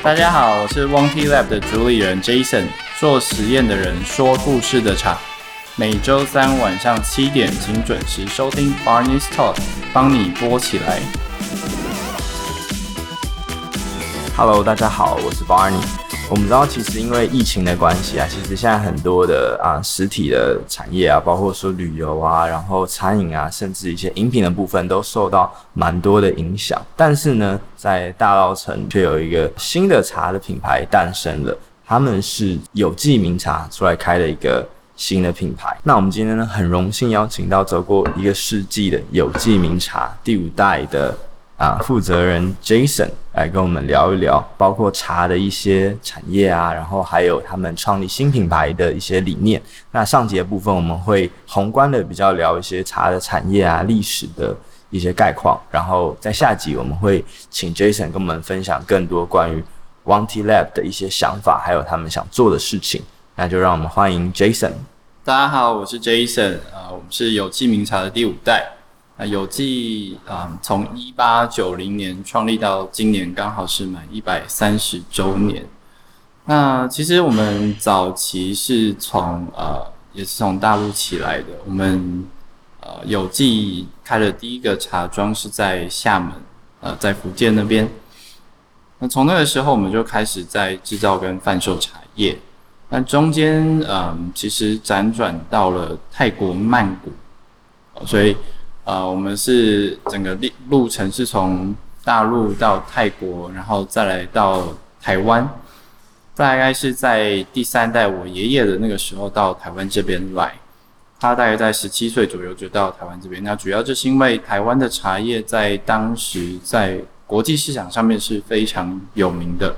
大家好，我是 wonti lab 的主理人 Jason，做实验的人，说故事的茶。每周三晚上七点，请准时收听 Barney's Talk，帮你播起来。Hello，大家好，我是 Barney。我们知道，其实因为疫情的关系啊，其实现在很多的啊实体的产业啊，包括说旅游啊，然后餐饮啊，甚至一些饮品的部分，都受到蛮多的影响。但是呢，在大稻埕却有一个新的茶的品牌诞生了，他们是有记名茶出来开了一个新的品牌。那我们今天呢，很荣幸邀请到走过一个世纪的有记名茶第五代的。啊，负责人 Jason 来跟我们聊一聊，包括茶的一些产业啊，然后还有他们创立新品牌的一些理念。那上集的部分我们会宏观的比较聊一些茶的产业啊、历史的一些概况，然后在下集我们会请 Jason 跟我们分享更多关于 Wanty Lab 的一些想法，还有他们想做的事情。那就让我们欢迎 Jason。大家好，我是 Jason，啊，我们是有记名茶的第五代。啊，有记啊，从一八九零年创立到今年，刚好是满一百三十周年。那其实我们早期是从呃，也是从大陆起来的。我们呃，有记开的第一个茶庄是在厦门，呃，在福建那边。那从那个时候，我们就开始在制造跟贩售茶叶。那中间，嗯、其实辗转到了泰国曼谷，所以。呃，我们是整个路路程是从大陆到泰国，然后再来到台湾，大概是在第三代我爷爷的那个时候到台湾这边来，他大概在十七岁左右就到台湾这边。那主要就是因为台湾的茶叶在当时在国际市场上面是非常有名的，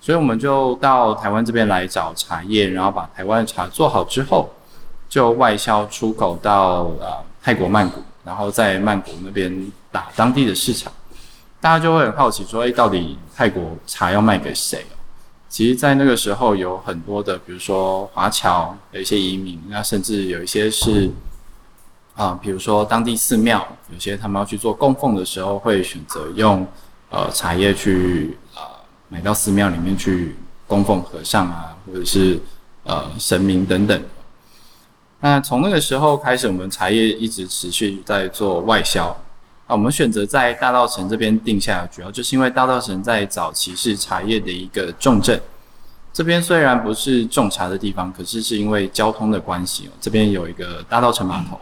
所以我们就到台湾这边来找茶叶，然后把台湾的茶做好之后，就外销出口到呃泰国曼谷。然后在曼谷那边打当地的市场，大家就会很好奇说：“哎，到底泰国茶要卖给谁？”其实，在那个时候有很多的，比如说华侨的一些移民，那甚至有一些是啊、比如说当地寺庙，有些他们要去做供奉的时候，会选择用呃茶叶去啊、买到寺庙里面去供奉和尚啊，或者是呃神明等等。那从那个时候开始，我们茶叶一直持续在做外销。啊，我们选择在大稻埕这边定下，主要就是因为大稻埕在早期是茶叶的一个重镇。这边虽然不是种茶的地方，可是是因为交通的关系，这边有一个大道城码头，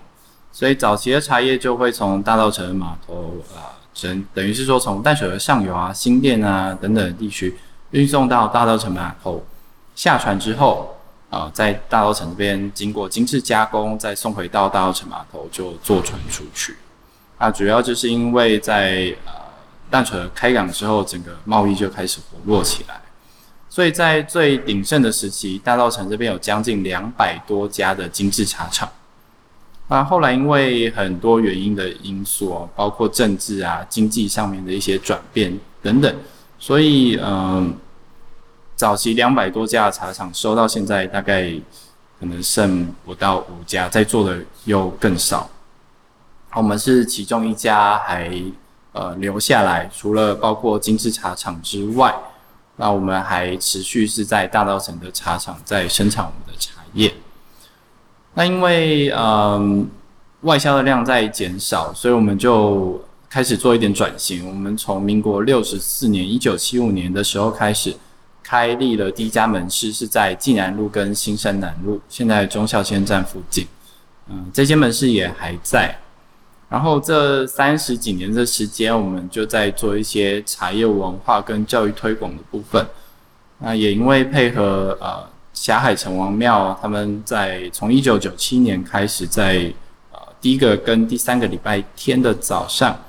所以早期的茶叶就会从大道城码头啊，等等于是说从淡水河上游啊、新店啊等等地区运送到大道城码头，下船之后。啊、在大稻埕这边经过精致加工，再送回到大稻埕码头就坐船出去。啊，主要就是因为在呃淡水开港之后，整个贸易就开始活络起来。所以在最鼎盛的时期，大稻埕这边有将近两百多家的精致茶厂。啊，后来因为很多原因的因素哦，包括政治啊、经济上面的一些转变等等，所以嗯。早期两百多家的茶厂收到现在大概可能剩不到五家，在做的又更少。我们是其中一家还呃留下来，除了包括精致茶厂之外，那我们还持续是在大稻埕的茶厂在生产我们的茶叶。那因为嗯、外销的量在减少，所以我们就开始做一点转型。我们从民国六十四年一九七五年的时候开始。开立了第一家门市，是在济南路跟新生南路，现在忠孝线站附近。嗯，这间门市也还在。然后这三十几年的时间，我们就在做一些茶叶文化跟教育推广的部分。那也因为配合呃霞海城隍庙，他们在从一九九七年开始，在呃第一个跟第三个礼拜天的早上，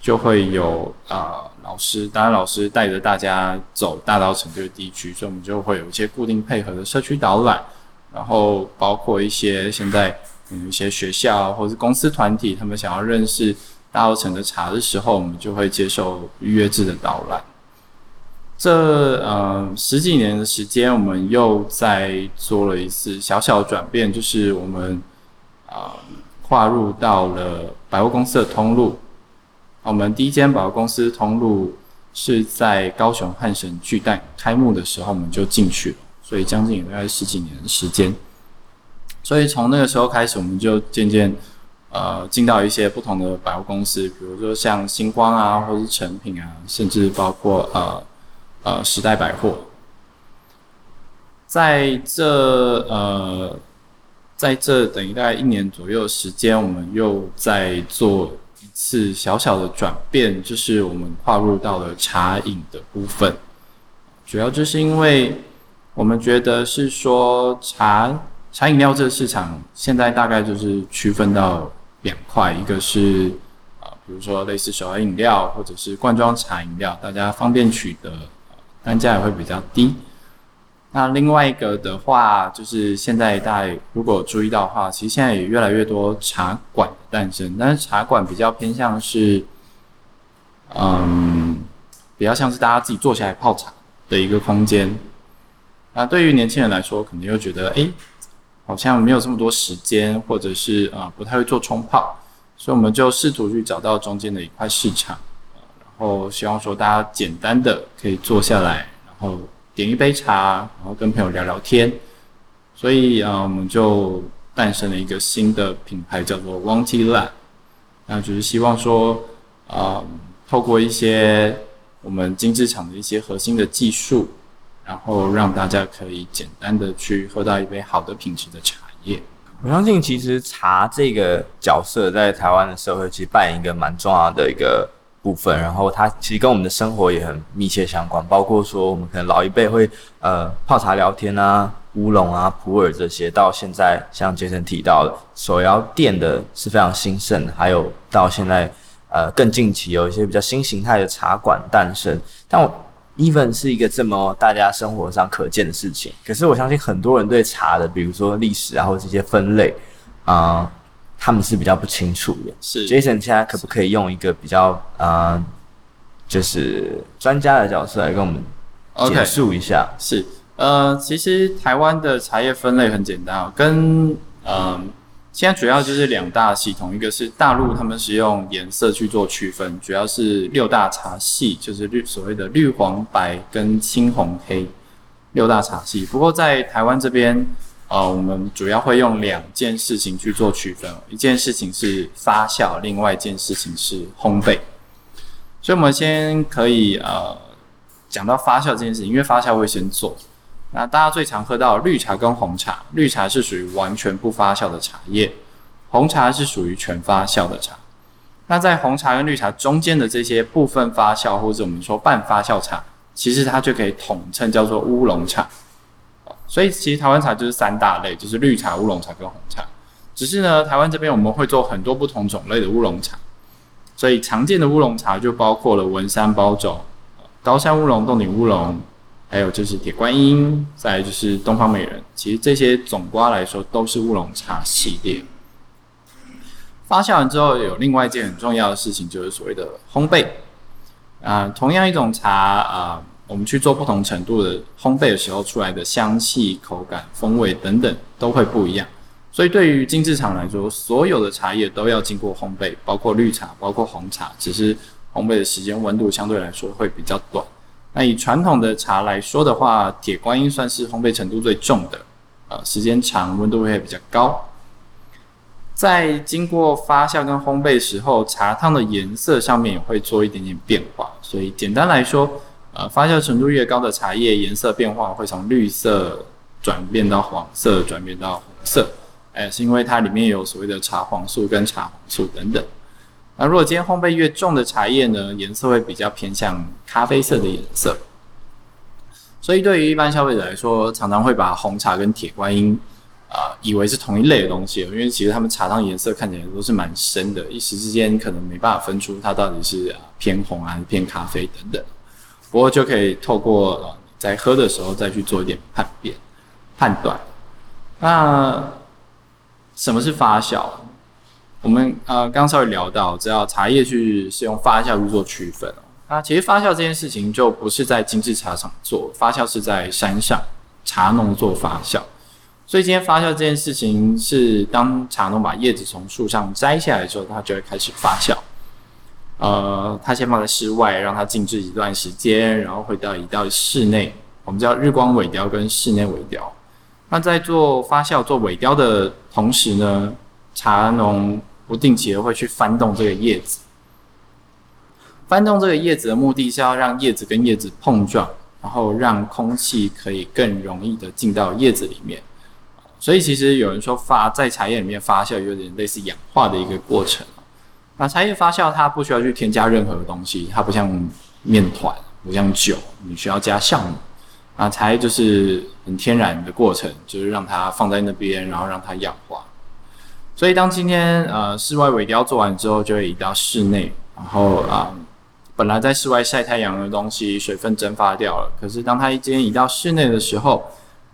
就会有啊。老师，当然老师带着大家走大稻埕这个地区，所以我们就会有一些固定配合的社区导览，然后包括一些现在有一些学校或者是公司团体，他们想要认识大稻埕的茶的时候，我们就会接受预约制的导览。这呃十几年的时间，我们又在做了一次小小的转变，就是我们啊、呃、跨入到了百货公司的通路。我们第一间百货公司通路是在高雄汉神巨蛋开幕的时候我们就进去了，所以将近有大概十几年的时间。所以从那个时候开始，我们就渐渐呃进到一些不同的百货公司，比如说像星光啊，或者是诚品啊，甚至包括呃呃时代百货。在这呃在这等于大概一年左右时间，我们又在做。一次小小的转变，就是我们跨入到了茶饮的部分，主要就是因为我们觉得是说茶茶饮料这个市场现在大概就是区分到两块，一个是啊，比如说类似手摇饮料或者是罐装茶饮料，大家方便取得，单价也会比较低。那另外一个的话，就是现在大家如果注意到的话，其实现在也越来越多茶馆的诞生，但是茶馆比较偏向是，嗯，比较像是大家自己坐下来泡茶的一个空间。那对于年轻人来说，可能又觉得，哎，好像没有这么多时间，或者是啊、呃，不太会做冲泡，所以我们就试图去找到中间的一块市场，然后希望说大家简单的可以坐下来，然后。点一杯茶，然后跟朋友聊聊天，所以啊，我们就诞生了一个新的品牌，叫做 Wangtea Lab。那就是希望说，啊，透过一些我们精致厂的一些核心的技术，然后让大家可以简单的去喝到一杯好的品质的茶叶。我相信，其实茶这个角色在台湾的社会，其实扮演一个蛮重要的一个。部分，然后它其实跟我们的生活也很密切相关，包括说我们可能老一辈会呃泡茶聊天啊、乌龙啊、普洱这些，到现在像杰森提到的手摇店的是非常兴盛，还有到现在呃更近期有一些比较新形态的茶馆诞生。但我 even 是一个这么大家生活上可见的事情，可是我相信很多人对茶的，比如说历史啊或者这些分类啊。他们是比较不清楚的。是 Jason，现在可不可以用一个比较啊、呃，就是专家的角色来跟我们简述一下？Okay. 是，呃，其实台湾的茶叶分类很简单啊，跟嗯、呃，现在主要就是两大系统，一个是大陆他们是用颜色去做区分，主要是六大茶系，就是绿所谓的绿黄白跟青红黑六大茶系。不过在台湾这边。呃，我们主要会用两件事情去做区分，一件事情是发酵，另外一件事情是烘焙。所以，我们先可以呃讲到发酵这件事情，因为发酵会先做。那大家最常喝到绿茶跟红茶，绿茶是属于完全不发酵的茶叶，红茶是属于全发酵的茶。那在红茶跟绿茶中间的这些部分发酵，或者我们说半发酵茶，其实它就可以统称叫做乌龙茶。所以其实台湾茶就是三大类，就是绿茶、乌龙茶跟红茶。只是呢，台湾这边我们会做很多不同种类的乌龙茶。所以常见的乌龙茶就包括了文山包种、高山乌龙、冻顶乌龙，还有就是铁观音，再就是东方美人。其实这些总瓜来说都是乌龙茶系列。发酵完之后，有另外一件很重要的事情，就是所谓的烘焙。啊、同样一种茶啊。呃我们去做不同程度的烘焙的时候，出来的香气、口感、风味等等都会不一样。所以对于精致厂来说，所有的茶叶都要经过烘焙，包括绿茶、包括红茶，只是烘焙的时间、温度相对来说会比较短。那以传统的茶来说的话，铁观音算是烘焙程度最重的，呃，时间长，温度会比较高。在经过发酵跟烘焙时候，茶汤的颜色上面也会做一点点变化。所以简单来说，呃，发酵程度越高的茶叶，颜色变化会从绿色转变到黄色，转变到红色。哎，是因为它里面有所谓的茶黄素跟茶红素等等。那如果今天烘焙越重的茶叶呢，颜色会比较偏向咖啡色的颜色。所以对于一般消费者来说，常常会把红茶跟铁观音啊、以为是同一类的东西，因为其实它们茶汤颜色看起来都是蛮深的，一时之间可能没办法分出它到底是偏红还是偏咖啡等等。不过就可以透过呃在喝的时候再去做一点判别判断。那什么是发酵？我们呃刚稍微聊到，只要茶叶去是用发酵去做区分。那其实发酵这件事情就不是在精致茶厂做，发酵是在山上茶农做发酵。所以今天发酵这件事情是当茶农把叶子从树上摘下来之后，它就会开始发酵。呃，它先放在室外，让它静置一段时间，然后回到移到室内。我们叫日光萎凋跟室内萎凋。那在做发酵、做萎凋的同时呢，茶农不定期的会去翻动这个叶子。翻动这个叶子的目的是要让叶子跟叶子碰撞，然后让空气可以更容易的进到叶子里面。所以其实有人说发在茶叶里面发酵有点类似氧化的一个过程。那茶叶发酵它不需要去添加任何的东西，它不像面团，不像酒，你需要加酵母。啊，茶叶就是很天然的过程，就是让它放在那边，然后让它氧化。所以当今天呃室外萎凋做完之后，就会移到室内，然后啊。本来在室外晒太阳的东西，水分蒸发掉了。可是当它一今天移到室内的时候，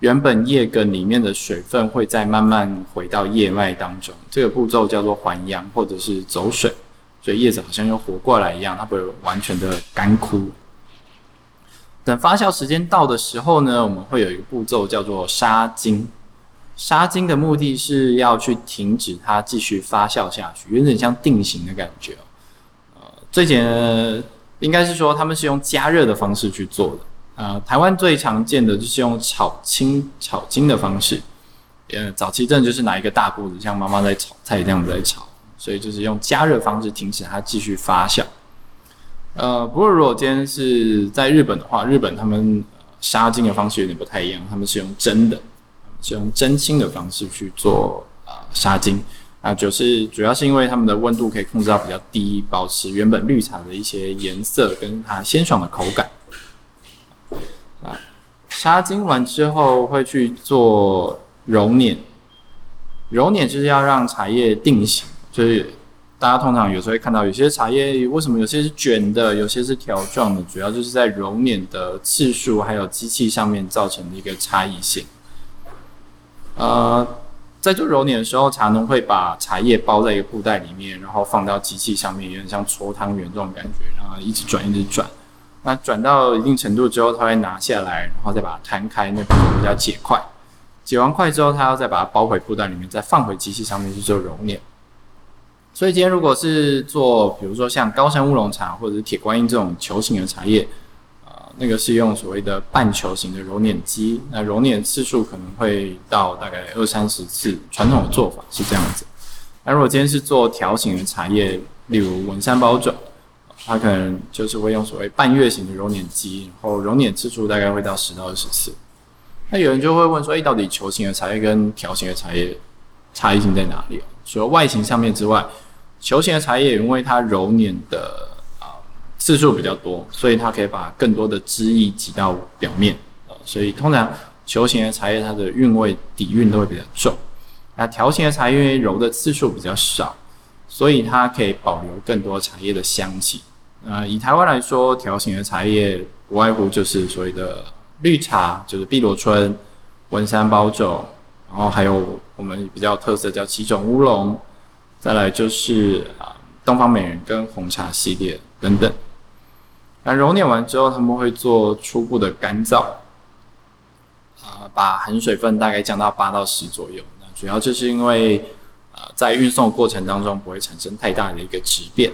原本叶梗里面的水分会再慢慢回到叶脉当中。这个步骤叫做还阳或者是走水，所以叶子好像又活过来一样，它不会完全的干枯。等发酵时间到的时候呢，我们会有一个步骤叫做杀精。杀精的目的是要去停止它继续发酵下去，有点像定型的感觉。呃最简单应该是说，他们是用加热的方式去做的。呃，台湾最常见的就是用炒青、炒金的方式。呃，早期真的就是拿一个大锅子，像妈妈在炒菜这样子在炒，所以就是用加热方式停止它继续发酵。呃，不过如果今天是在日本的话，日本他们杀精的方式有点不太一样，他们是用蒸的，是用蒸青的方式去做呃杀精。啊，就是主要是因为他们的温度可以控制到比较低，保持原本绿茶的一些颜色跟它鲜爽的口感。啊，杀精完之后会去做揉捻，揉捻就是要让茶叶定型。就是大家通常有时候会看到有些茶叶为什么有些是卷的，有些是条状的，主要就是在揉捻的次数还有机器上面造成的一个差异性。呃。在做揉捻的时候，茶农会把茶叶包在一个布袋里面，然后放到机器上面，有点像搓汤圆这种感觉，然后一直转，一直转。那转到一定程度之后，他会拿下来，然后再把它摊开，那比较解块。解完块之后，他要再把它包回布袋里面，再放回机器上面去做揉捻。所以今天如果是做，比如说像高山乌龙茶或者是铁观音这种球形的茶叶。啊那个是用所谓的半球形的揉捻机，那揉捻次数可能会到大概二三十次。传统的做法是这样子。那如果今天是做条形的茶叶，例如文山包种，它可能就是会用所谓半月形的揉捻机，然后揉捻次数大概会到十到二十次。那有人就会问说，诶，到底球形的茶叶跟条形的茶叶差异性在哪里？除了外形上面之外，球形的茶叶因为它揉捻的啊。次数比较多，所以它可以把更多的汁液挤到表面，所以通常球形的茶叶它的韵味底蕴都会比较重。那条形的茶叶因为揉的次数比较少，所以它可以保留更多茶叶的香气。呃，以台湾来说，条形的茶叶不外乎就是所谓的绿茶，就是碧螺春、文山包种，然后还有我们比较特色叫七种乌龙，再来就是啊东方美人跟红茶系列等等。那揉捻完之后，他们会做初步的干燥，啊、把含水分大概降到八到十左右。那主要就是因为，呃，在运送过程当中不会产生太大的一个质变。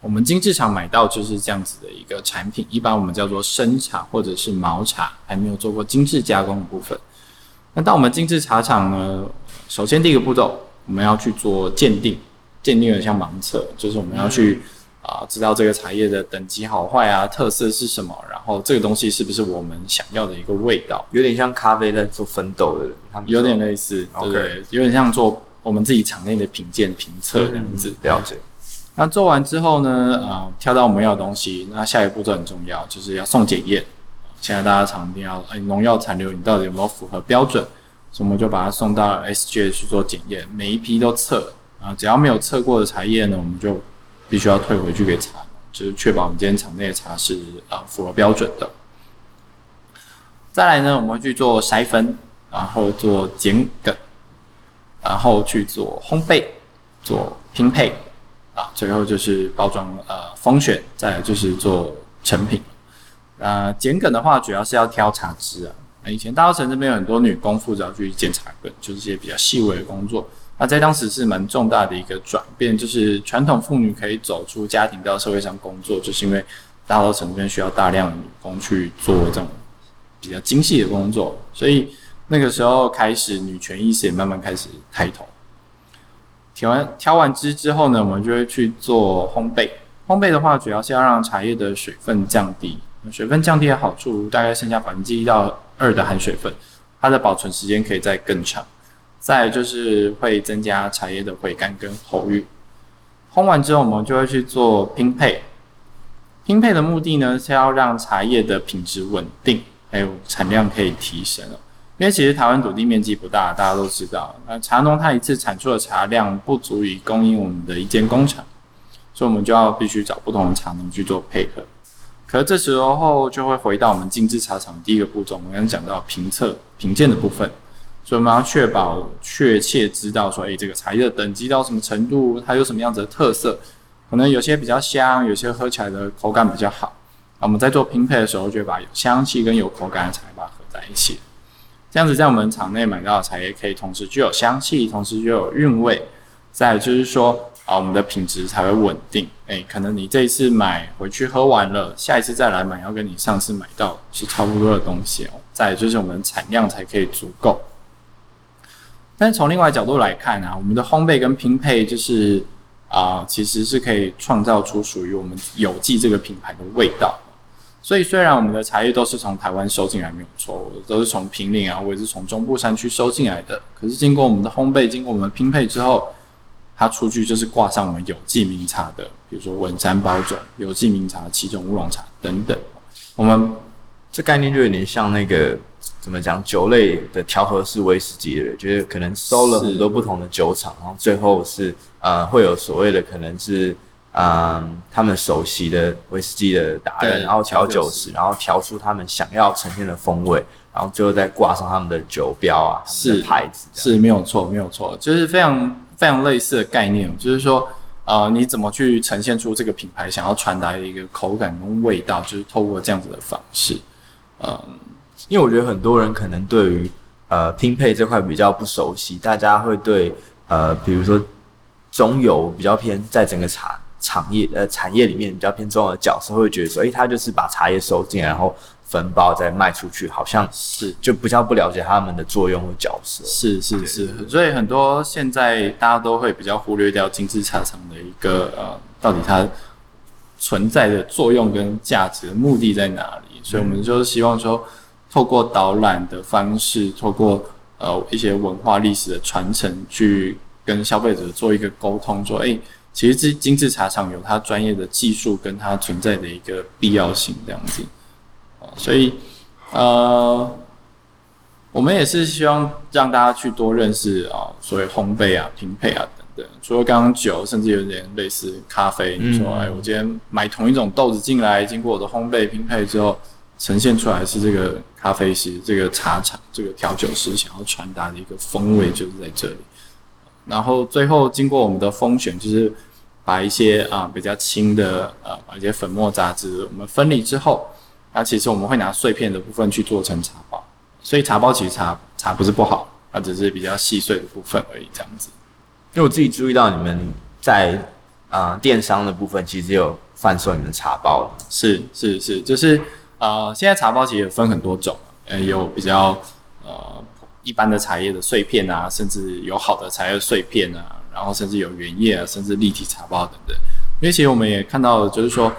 我们精制厂买到就是这样子的一个产品，一般我们叫做生茶或者是毛茶，还没有做过精制加工的部分。那到我们精制茶厂呢，首先第一个步骤我们要去做鉴定，鉴定的像盲测，就是我们要去。嗯啊，知道这个茶叶的等级好坏啊，特色是什么？然后这个东西是不是我们想要的一个味道？有点像咖啡在做分豆的人，他们有点类似.对，有点像做我们自己厂内的品鉴评测这样子。了解。那做完之后呢，啊，挑到我们要的东西，那下一步骤很重要，就是要送检验。现在大家常听到，哎，农药残留你到底有没有符合标准？所以我们就把它送到 SGS 去做检验，每一批都测啊，只要没有测过的茶叶呢，我们就。必须要退回去给茶，就是确保我们今天厂内的茶是啊符合标准的。再来呢，我们会去做筛分，然后做剪梗，然后去做烘焙、做拼配，最后就是包装呃封选，再来就是做成品。呃，剪梗的话，主要是要挑茶枝啊。以前大稻埕这边有很多女工负责去剪茶梗，就是一些比较细微的工作。那在当时是蛮重大的一个转变，就是传统妇女可以走出家庭到社会上工作，就是因为大稻埕这边需要大量女工去做这种比较精细的工作，所以那个时候开始女权意识也慢慢开始抬头。调完调完汁之后呢，我们就会去做烘焙。烘焙的话，主要是要让茶叶的水分降低。水分降低的好处，大概剩下百分之一到二的含水分，它的保存时间可以再更长。再就是会增加茶叶的回甘跟喉韵。烘完之后，我们就会去做拼配。拼配的目的呢，是要让茶叶的品质稳定，还有产量可以提升。因为其实台湾土地面积不大，大家都知道，那茶农他一次产出的茶量不足以供应我们的一间工厂，所以我们就要必须找不同的茶农去做配合。可是这时候就会回到我们精致茶厂第一个步骤，我们刚讲到评测评鉴的部分，所以我们要确保确切知道说，诶，这个茶叶的等级到什么程度，它有什么样子的特色，可能有些比较香，有些喝起来的口感比较好。那我们在做拼配的时候，就把有香气跟有口感的茶把它合在一起。这样子，在我们厂内买到的茶叶可以同时具有香气，同时具有韵味。再就是说，啊，我们的品质才会稳定。诶，可能你这一次买回去喝完了，下一次再来买，要跟你上次买到是差不多的东西哦。再就是我们产量才可以足够。但是从另外角度来看啊，我们的烘焙跟拼配，就是啊，其实是可以创造出属于我们有机这个品牌的味道。所以，虽然我们的茶叶都是从台湾收进来，没有错，都是从平林啊，或者是从中部山区收进来的。可是，经过我们的烘焙，经过我们的拼配之后，它出去就是挂上我们有机名茶的，比如说文山包种、有机名茶、七种乌龙茶等等。我们这概念就有点像那个怎么讲酒类的调和式威士忌了，就是可能收了很多不同的酒厂，然后最后是呃会有所谓的可能是。嗯，他们熟悉的威士忌的达人，然后调酒师，然后调出他们想要呈现的风味，然后最后再挂上他们的酒标啊，是牌子，是没有错，没有错，就是非常非常类似的概念，就是说，呃，你怎么去呈现出这个品牌想要传达的一个口感跟味道，就是透过这样子的方式，嗯，因为我觉得很多人可能对于呃拼配这块比较不熟悉，大家会对呃，比如说中油比较偏在整个茶。产业呃，产业里面比较偏重要的角色，会觉得说，诶、欸，他就是把茶叶收进来，然后分包再卖出去，好像是就比较不了解他们的作用和角色。是是是，所以很多现在大家都会比较忽略掉精致茶厂的一个呃，到底它存在的作用跟价值的目的在哪里？所以我们就是希望说，透过导览的方式，透过呃一些文化历史的传承，去跟消费者做一个沟通，说，诶、欸。其实这精致茶厂有它专业的技术跟它存在的一个必要性，这样子，啊所以呃，我们也是希望让大家去多认识啊，所谓烘焙啊、拼配啊等等。除了刚刚酒，甚至有点类似咖啡。你说，哎，我今天买同一种豆子进来，经过我的烘焙拼配之后，呈现出来是这个咖啡师、这个茶厂、这个调酒师想要传达的一个风味，就是在这里。然后最后经过我们的风选，就是把一些啊、呃、比较轻的呃把一些粉末杂质我们分离之后，那其实我们会拿碎片的部分去做成茶包，所以茶包其实茶茶不是不好，它只是比较细碎的部分而已这样子。因为我自己注意到你们在啊、呃、电商的部分其实有贩售你们的茶包，是是是，就是啊、呃、现在茶包其实也分很多种，呃有比较呃。一般的茶叶的碎片啊，甚至有好的茶叶碎片啊，然后甚至有原叶啊，甚至立体茶包等等。因为其实我们也看到，就是说，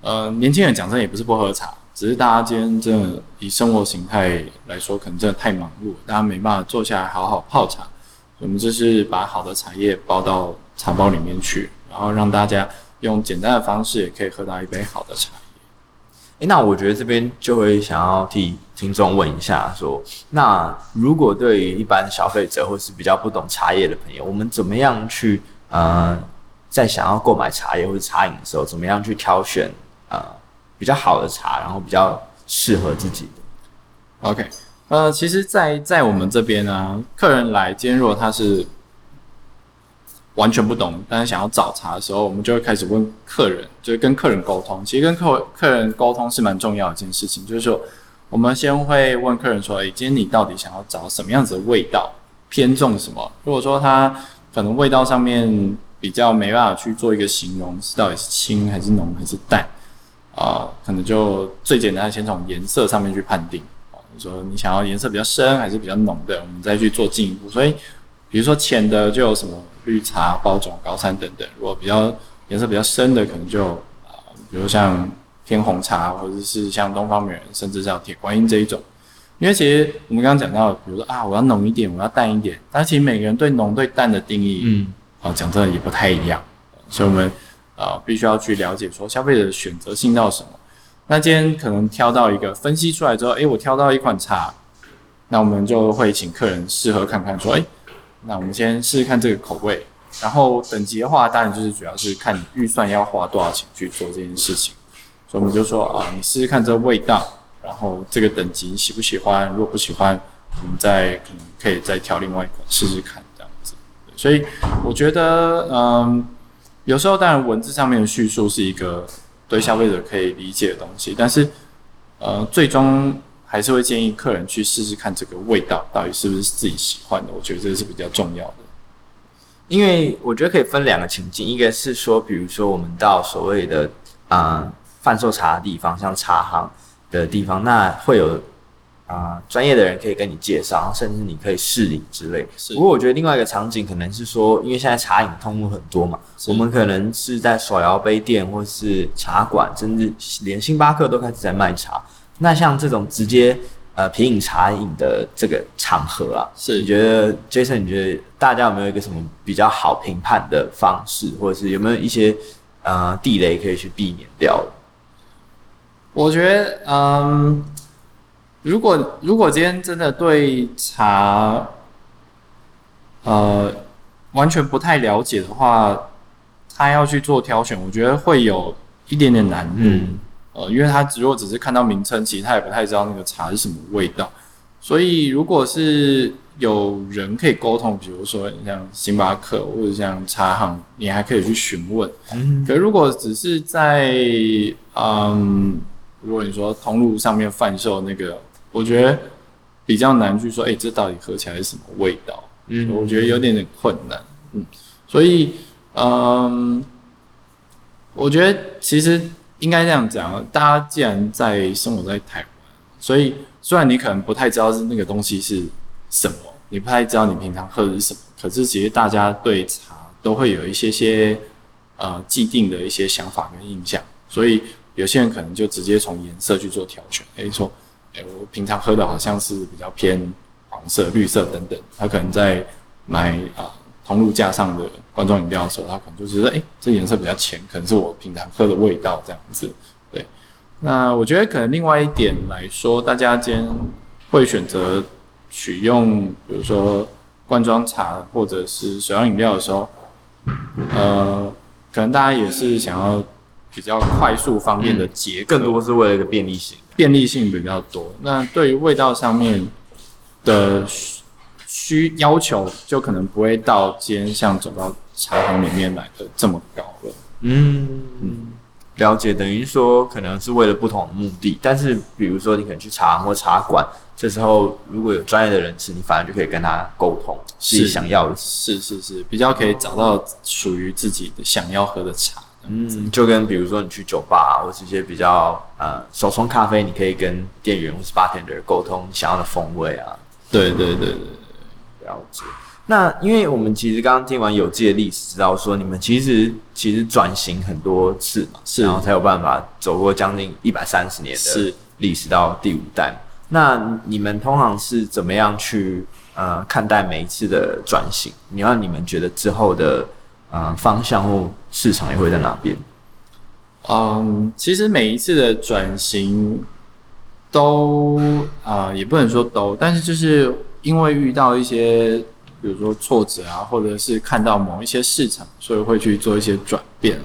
呃，年轻人讲真也不是不喝茶，只是大家今天真的以生活形态来说，可能真的太忙碌，大家没办法坐下来好好泡茶。我们就是把好的茶叶包到茶包里面去，然后让大家用简单的方式也可以喝到一杯好的茶。诶，那我觉得这边就会想要替听众问一下说，那如果对于一般消费者或是比较不懂茶叶的朋友，我们怎么样去呃，在想要购买茶叶或者茶饮的时候，怎么样去挑选呃比较好的茶，然后比较适合自己的？OK，呃，其实在，在我们这边呢，客人来，今天如果他是。完全不懂，但是想要找茶的时候，我们就会开始问客人，就是跟客人沟通。其实跟客客人沟通是蛮重要的一件事情，就是说，我们先会问客人说：“诶，今天你到底想要找什么样子的味道？偏重什么？如果说他可能味道上面比较没办法去做一个形容，是到底是清还是浓还是淡啊、可能就最简单先从颜色上面去判定。你说你想要颜色比较深还是比较浓的，我们再去做进一步。所以，比如说浅的就有什么绿茶、包种、高山等等。如果比较颜色比较深的，可能就啊、呃，比如像偏红茶，或者是像东方美人，甚至像铁观音这一种。因为其实我们刚刚讲到，比如说啊，我要浓一点，我要淡一点，但其实每个人对浓对淡的定义，嗯，啊，讲真的也不太一样。所以我们啊、呃，必须要去了解说消费者的选择性到什么。那今天可能挑到一个分析出来之后，诶，我挑到一款茶，那我们就会请客人试喝看看，说，诶，那我们先试试看这个口味，然后等级的话，当然就是主要是看你预算要花多少钱去做这件事情，所以我们就说啊，你试试看这个味道，然后这个等级喜不喜欢，如果不喜欢，我们再可能可以再挑另外一款试试看这样子。所以我觉得，嗯，有时候当然文字上面的叙述是一个。对消费者可以理解的东西，但是，呃，最终还是会建议客人去试试看这个味道到底是不是自己喜欢的。我觉得这是比较重要的，因为我觉得可以分两个情境，一个是说，比如说我们到所谓的啊、呃、贩售茶的地方，像茶行的地方，那会有。啊，专业的人可以跟你介绍，甚至你可以试饮之类。不过我觉得另外一个场景可能是说，因为现在茶饮通路很多嘛，我们可能是在手摇杯店或是茶馆，甚至连星巴克都开始在卖茶。那像这种直接呃品饮茶饮的这个场合啊，是你觉得 Jason，你觉得大家有没有一个什么比较好评判的方式，或者是有没有一些呃地雷可以去避免掉？我觉得，嗯。如果如果今天真的对茶，呃，完全不太了解的话，他要去做挑选，我觉得会有一点点难度。嗯、呃，因为他如果只是看到名称，其实他也不太知道那个茶是什么味道。所以，如果是有人可以沟通，比如说像星巴克或者像茶行，你还可以去询问。嗯。可如果只是在嗯，如果你说通路上面贩售那个。我觉得比较难去说，哎、欸，这到底喝起来是什么味道？嗯，我觉得有点点困难。嗯，所以，嗯，我觉得其实应该这样讲，大家既然在生活在台湾，所以虽然你可能不太知道是那个东西是什么，你不太知道你平常喝的是什么，可是其实大家对茶都会有一些些呃既定的一些想法跟印象，所以有些人可能就直接从颜色去做挑选，没错。我平常喝的好像是比较偏黄色、绿色等等。他可能在买啊通路架上的罐装饮料的时候，他可能就觉得，哎，这颜色比较浅，可能是我平常喝的味道这样子。对，那我觉得可能另外一点来说，大家今天会选择取用，比如说罐装茶或者是水杨饮料的时候，呃，可能大家也是想要比较快速方便的解，更多是为了一个便利性。便利性比较多，那对于味道上面的需要求，就可能不会到今天像走到茶行里面来的这么高了。嗯，了解，等于说可能是为了不同的目的，但是比如说你可能去茶行或茶馆，这时候如果有专业的人士，你反而就可以跟他沟通自己想要的，是是是，比较可以找到属于自己的想要喝的茶。嗯，就跟比如说你去酒吧，或是一些比较呃手冲咖啡，你可以跟店员或是 bartender 沟通想要的风味啊。对对对对，了解。那因为我们其实刚刚听完有机的历史，知道说你们其实其实转型很多次嘛，是，然后才有办法走过将近一百三十年的历史到第五代。那你们通常是怎么样去呃看待每一次的转型？你让你们觉得之后的？啊、呃，方向或市场也会在哪边？嗯，其实每一次的转型都啊、呃，也不能说都，但是就是因为遇到一些，比如说挫折啊，或者是看到某一些市场，所以会去做一些转变。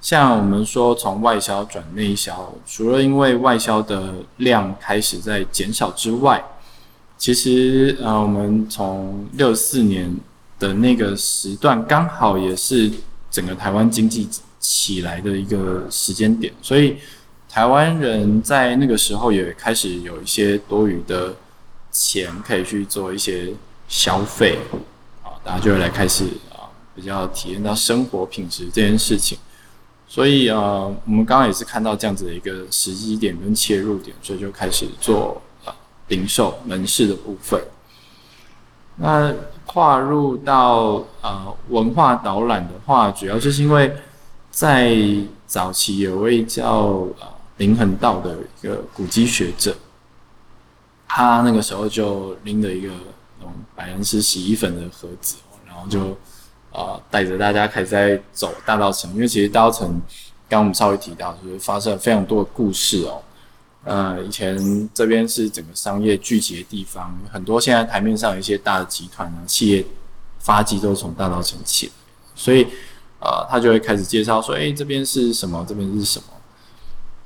像我们说从外销转内销，除了因为外销的量开始在减少之外，其实啊、呃，我们从六四年。的那个时段刚好也是整个台湾经济起来的一个时间点，所以台湾人在那个时候也开始有一些多余的钱可以去做一些消费啊，大家就会来开始啊，比较体验到生活品质这件事情。所以啊，我们刚刚也是看到这样子的一个时机点跟切入点，所以就开始做啊零售门市的部分。那跨入到啊文化导览的话，主要就是因为在早期有位叫啊林恒道的一个古籍学者。他那个时候就拎着一个那种百恩斯洗衣粉的盒子，然后就啊带着大家开始在走大稻城，因为其实大稻城刚我们稍微提到，就是发生了非常多的故事哦。呃，以前这边是整个商业聚集的地方，很多现在台面上一些大的集团啊企业发迹都从大稻城起，所以、呃、他就会开始介绍说，哎，这边是什么？这边是什么？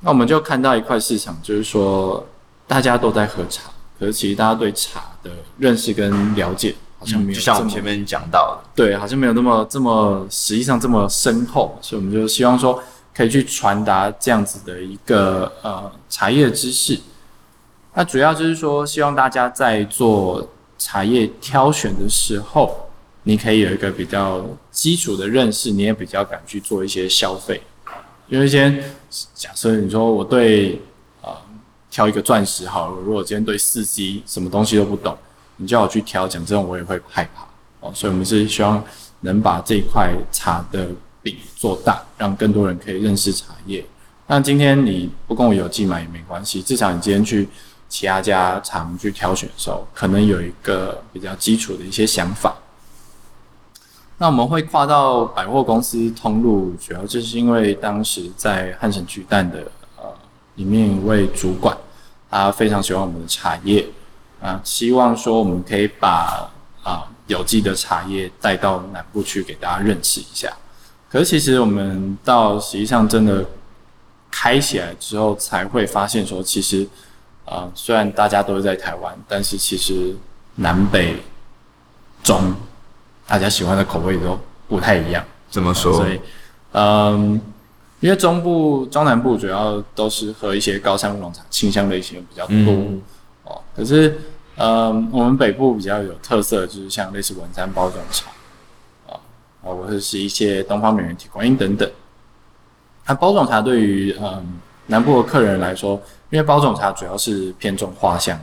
那我们就看到一块市场，就是说大家都在喝茶。可是其实大家对茶的认识跟了解好像没有，像我们前面讲到的，对，好像没有那么这么实际上这么深厚，所以我们就希望说可以去传达这样子的一个呃茶叶知识。那主要就是说，希望大家在做茶叶挑选的时候，你可以有一个比较基础的认识，你也比较敢去做一些消费。因为先假设你说我对。挑一个钻石好了。如果今天对四 C 什么东西都不懂，你叫我去挑，讲真我也会害怕哦。所以，我们是希望能把这块茶的饼做大，让更多人可以认识茶叶。那今天你不跟我邮寄买也没关系，至少你今天去其他家厂去挑选的时候，可能有一个比较基础的一些想法。那我们会跨到百货公司通路，主要就是因为当时在汉神巨蛋的呃里面一位主管。他非常喜欢我们的茶叶，啊，希望说我们可以把啊有机的茶叶带到南部去给大家认识一下。可是其实我们到实际上真的开起来之后，才会发现说，其实啊虽然大家都是在台湾，但是其实南北中大家喜欢的口味都不太一样。怎么说？所以，嗯。因为中部、中南部主要都是喝一些高山乌龙茶，清香类型比较多、嗯、哦。可是，呃，我们北部比较有特色就是像类似文山包种茶啊啊，或者是一些东方美人、铁观音等等。那包种茶对于嗯南部的客人来说，因为包种茶主要是偏重花香，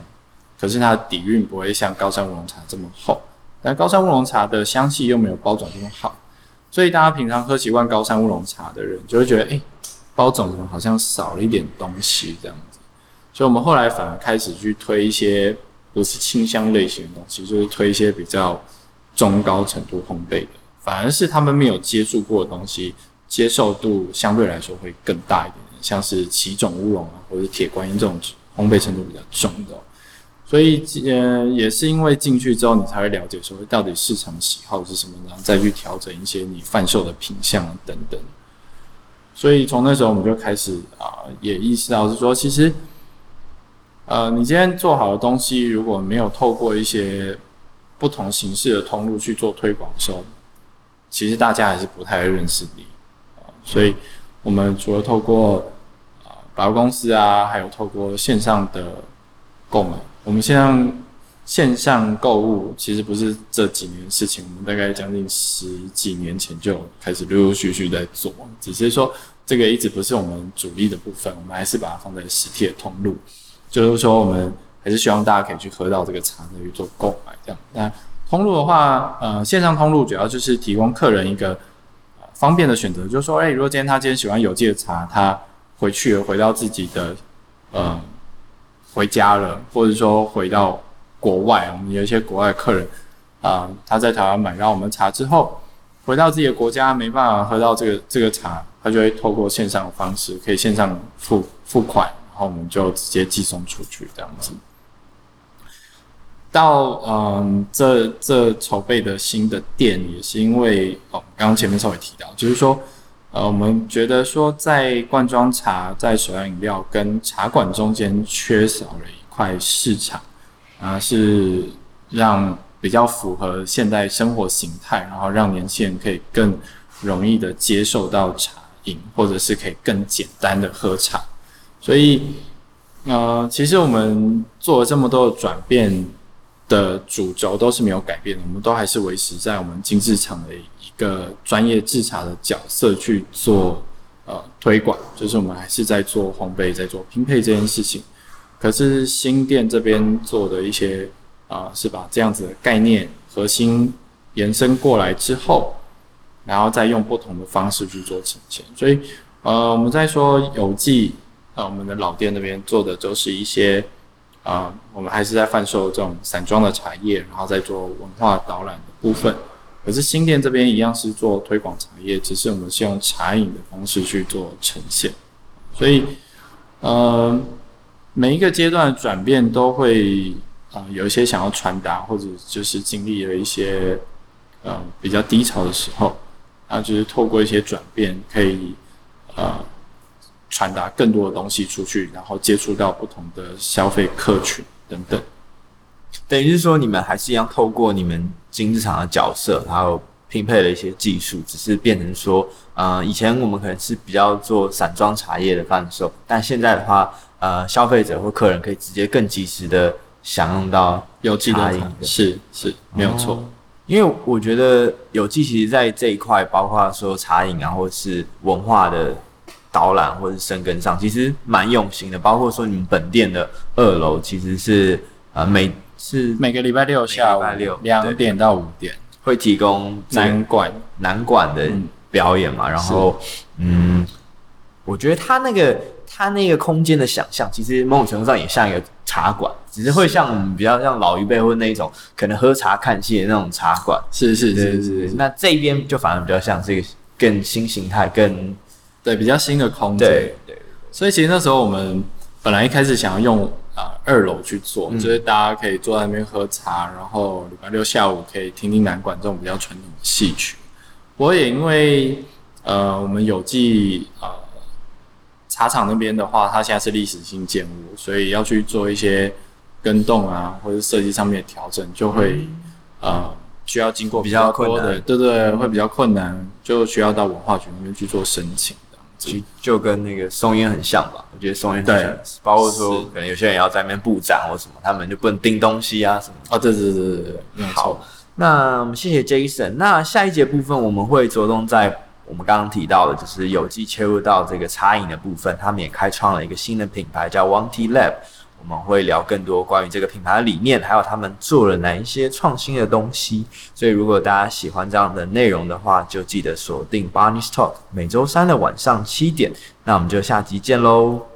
可是它的底蕴不会像高山乌龙茶这么厚，但高山乌龙茶的香气又没有包种这么好。所以大家平常喝习惯高山乌龙茶的人，就会觉得，哎、包种怎么好像少了一点东西这样子。所以我们后来反而开始去推一些不是清香类型的东西，就是推一些比较中高程度烘焙的，反而是他们没有接触过的东西，接受度相对来说会更大一点，像是奇种乌龙啊，或者铁观音这种烘焙程度比较重的。所以，呃，也是因为进去之后，你才会了解说到底市场喜好是什么，然后再去调整一些你贩售的品项等等。所以从那时候我们就开始啊、也意识到是说，其实，呃，你今天做好的东西，如果没有透过一些不同形式的通路去做推广的时候，其实大家还是不太会认识你啊、所以，我们除了透过啊、呃、百货公司啊，还有透过线上的购买。我们现在线上购物其实不是这几年事情，我们大概将近十几年前就开始陆陆续续在做，只是说这个一直不是我们主力的部分，我们还是把它放在实体的通路，就是说我们还是希望大家可以去喝到这个茶，去做购买这样。那通路的话，呃，线上通路主要就是提供客人一个呃方便的选择，就是说，哎，如果今天他今天喜欢有机的茶，他回去回到自己的，呃。回家了，或者说回到国外，我们有一些国外客人啊、他在台湾买到我们茶之后，回到自己的国家没办法喝到这个这个茶，他就会透过线上的方式，可以线上付付款，然后我们就直接寄送出去这样子。到嗯，这这筹备的新的店也是因为哦，刚刚前面稍微提到，就是说。呃，我们觉得说，在罐装茶、在手摇饮料跟茶馆中间缺少了一块市场，啊、是让比较符合现代生活形态，然后让年轻人可以更容易的接受到茶饮，或者是可以更简单的喝茶。所以，呃，其实我们做了这么多的转变，的主轴都是没有改变的，我们都还是维持在我们精致厂的一个专业制茶的角色去做呃推广，就是我们还是在做烘焙，在做拼配这件事情。可是新店这边做的一些啊、是把这样子的概念核心延伸过来之后，然后再用不同的方式去做呈现。所以呃，我们在说有记啊、我们的老店那边做的都是一些。啊、我们还是在贩售这种散装的茶叶，然后再做文化导览的部分。可是新店这边一样是做推广茶叶，只是我们是用茶饮的方式去做呈现。所以，呃，每一个阶段的转变都会啊、呃，有一些想要传达，或者就是经历了一些呃比较低潮的时候，那就是透过一些转变，可以呃。传达更多的东西出去，然后接触到不同的消费客群等等。等于是说，你们还是一样透过你们精制厂的角色，还有拼配了一些技术，只是变成说，呃，以前我们可能是比较做散装茶叶的贩售，但现在的话，呃，消费者或客人可以直接更及时的享用到有机的茶饮。是是，没有错。哦，因为我觉得有机其实在这一块，包括说茶饮啊，或是文化的。导览或者是生根上，其实蛮用心的。包括说你们本店的二楼，其实是呃每是每个礼拜六下午两点到五点会提供南管南管的表演嘛。嗯、然后嗯，我觉得他那个他那个空间的想象，其实某种程度上也像一个茶馆，只是会像我们比较像老一辈或那一种可能喝茶看戏的那种茶馆。是是是是，是。那这边就反而比较像是一个更新形态更。对，比较新的空间。对对，所以其实那时候我们本来一开始想要用啊、呃、二楼去做，嗯、就是大家可以坐在那边喝茶，然后礼拜六下午可以听听南管这种比较传统的戏曲。我也因为呃我们有记呃茶厂那边的话，它现在是历史性建物，所以要去做一些更动啊，或者设计上面的调整，就会、嗯、呃。需要经过比较多的，对对，会比较困难，就需要到文化局那边去做申请的。其实就跟那个松烟很像吧？我觉得松烟很像，对，包括说可能有些人要在那边布展或什么，他们就不能钉东西啊什么。哦，对对对对对对。好，那我们谢谢 Jason。那下一节部分我们会着重在我们刚刚提到的，就是有机切入到这个茶饮的部分，他们也开创了一个新的品牌叫 Tea Lab。我们会聊更多关于这个品牌的理念，还有他们做了哪一些创新的东西。所以，如果大家喜欢这样的内容的话，就记得锁定 Barney's Talk，每周三的晚上七点。那我们就下集见喽。